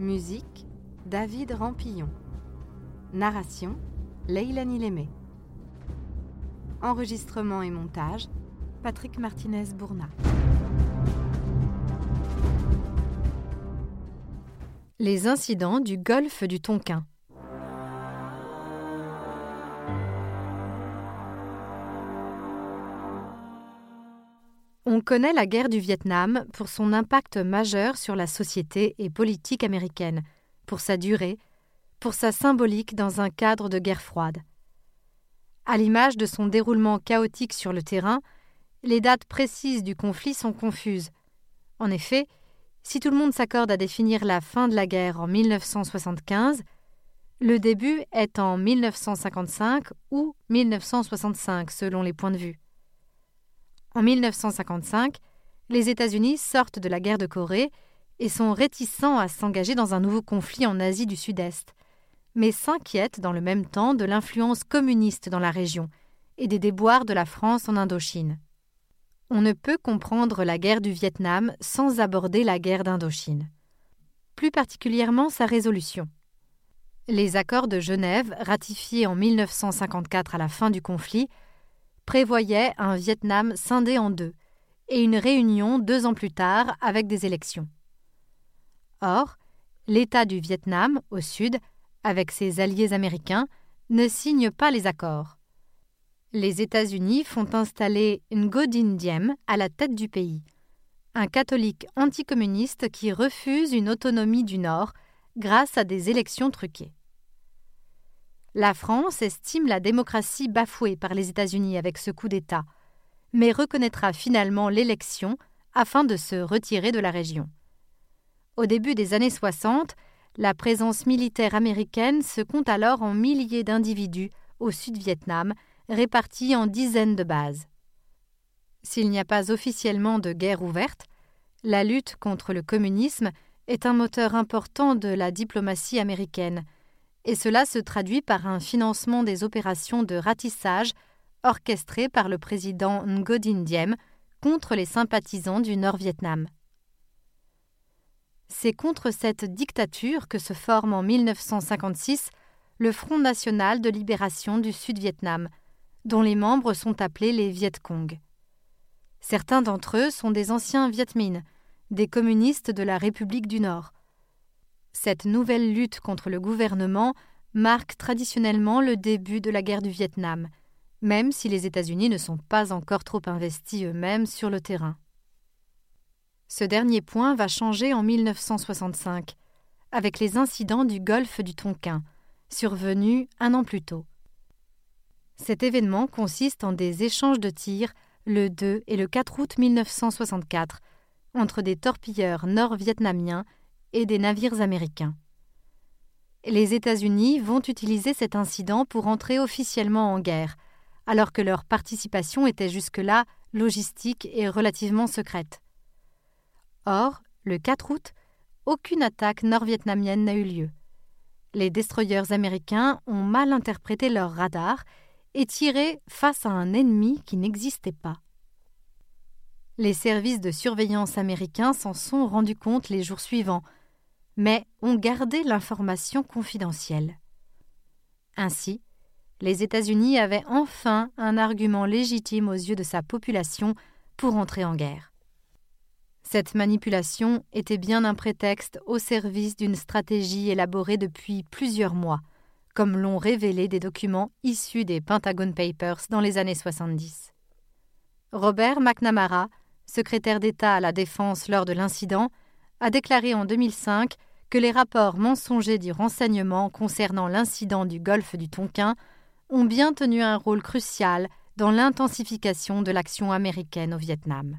Musique David Rampillon. Narration Leilani Lémé. Enregistrement et montage Patrick Martinez-Bourna. Les incidents du golfe du Tonkin. On connaît la guerre du Vietnam pour son impact majeur sur la société et politique américaine, pour sa durée, pour sa symbolique dans un cadre de guerre froide. À l'image de son déroulement chaotique sur le terrain, les dates précises du conflit sont confuses. En effet, si tout le monde s'accorde à définir la fin de la guerre en 1975, le début est en 1955 ou 1965 selon les points de vue. En 1955, les États-Unis sortent de la guerre de Corée et sont réticents à s'engager dans un nouveau conflit en Asie du Sud-Est, mais s'inquiètent dans le même temps de l'influence communiste dans la région et des déboires de la France en Indochine. On ne peut comprendre la guerre du Vietnam sans aborder la guerre d'Indochine. Plus particulièrement sa résolution. Les accords de Genève, ratifiés en 1954 à la fin du conflit, prévoyait un Vietnam scindé en deux et une réunion deux ans plus tard avec des élections. Or, l'État du Vietnam, au sud, avec ses alliés américains, ne signe pas les accords. Les États-Unis font installer Dinh Diem à la tête du pays, un catholique anticommuniste qui refuse une autonomie du Nord grâce à des élections truquées. La France estime la démocratie bafouée par les États-Unis avec ce coup d'État, mais reconnaîtra finalement l'élection afin de se retirer de la région. Au début des années 60, la présence militaire américaine se compte alors en milliers d'individus au Sud-Vietnam, répartis en dizaines de bases. S'il n'y a pas officiellement de guerre ouverte, la lutte contre le communisme est un moteur important de la diplomatie américaine, et cela se traduit par un financement des opérations de ratissage orchestrées par le président Ngo Diem contre les sympathisants du Nord-Vietnam. C'est contre cette dictature que se forme en 1956 le Front national de libération du Sud-Vietnam, dont les membres sont appelés les Viet Cong. Certains d'entre eux sont des anciens Viet Minh, des communistes de la République du Nord, cette nouvelle lutte contre le gouvernement marque traditionnellement le début de la guerre du Vietnam, même si les États-Unis ne sont pas encore trop investis eux-mêmes sur le terrain. Ce dernier point va changer en 1965, avec les incidents du golfe du Tonkin, survenus un an plus tôt. Cet événement consiste en des échanges de tirs le 2 et le 4 août 1964 entre des torpilleurs nord-vietnamiens et des navires américains. Les États-Unis vont utiliser cet incident pour entrer officiellement en guerre, alors que leur participation était jusque-là logistique et relativement secrète. Or, le 4 août, aucune attaque nord-vietnamienne n'a eu lieu. Les destroyers américains ont mal interprété leur radar et tiré face à un ennemi qui n'existait pas. Les services de surveillance américains s'en sont rendus compte les jours suivants, mais ont gardé l'information confidentielle. Ainsi, les États-Unis avaient enfin un argument légitime aux yeux de sa population pour entrer en guerre. Cette manipulation était bien un prétexte au service d'une stratégie élaborée depuis plusieurs mois, comme l'ont révélé des documents issus des Pentagon Papers dans les années 70. Robert McNamara, secrétaire d'État à la Défense lors de l'incident, a déclaré en 2005 que les rapports mensongers du renseignement concernant l'incident du golfe du Tonkin ont bien tenu un rôle crucial dans l'intensification de l'action américaine au Vietnam.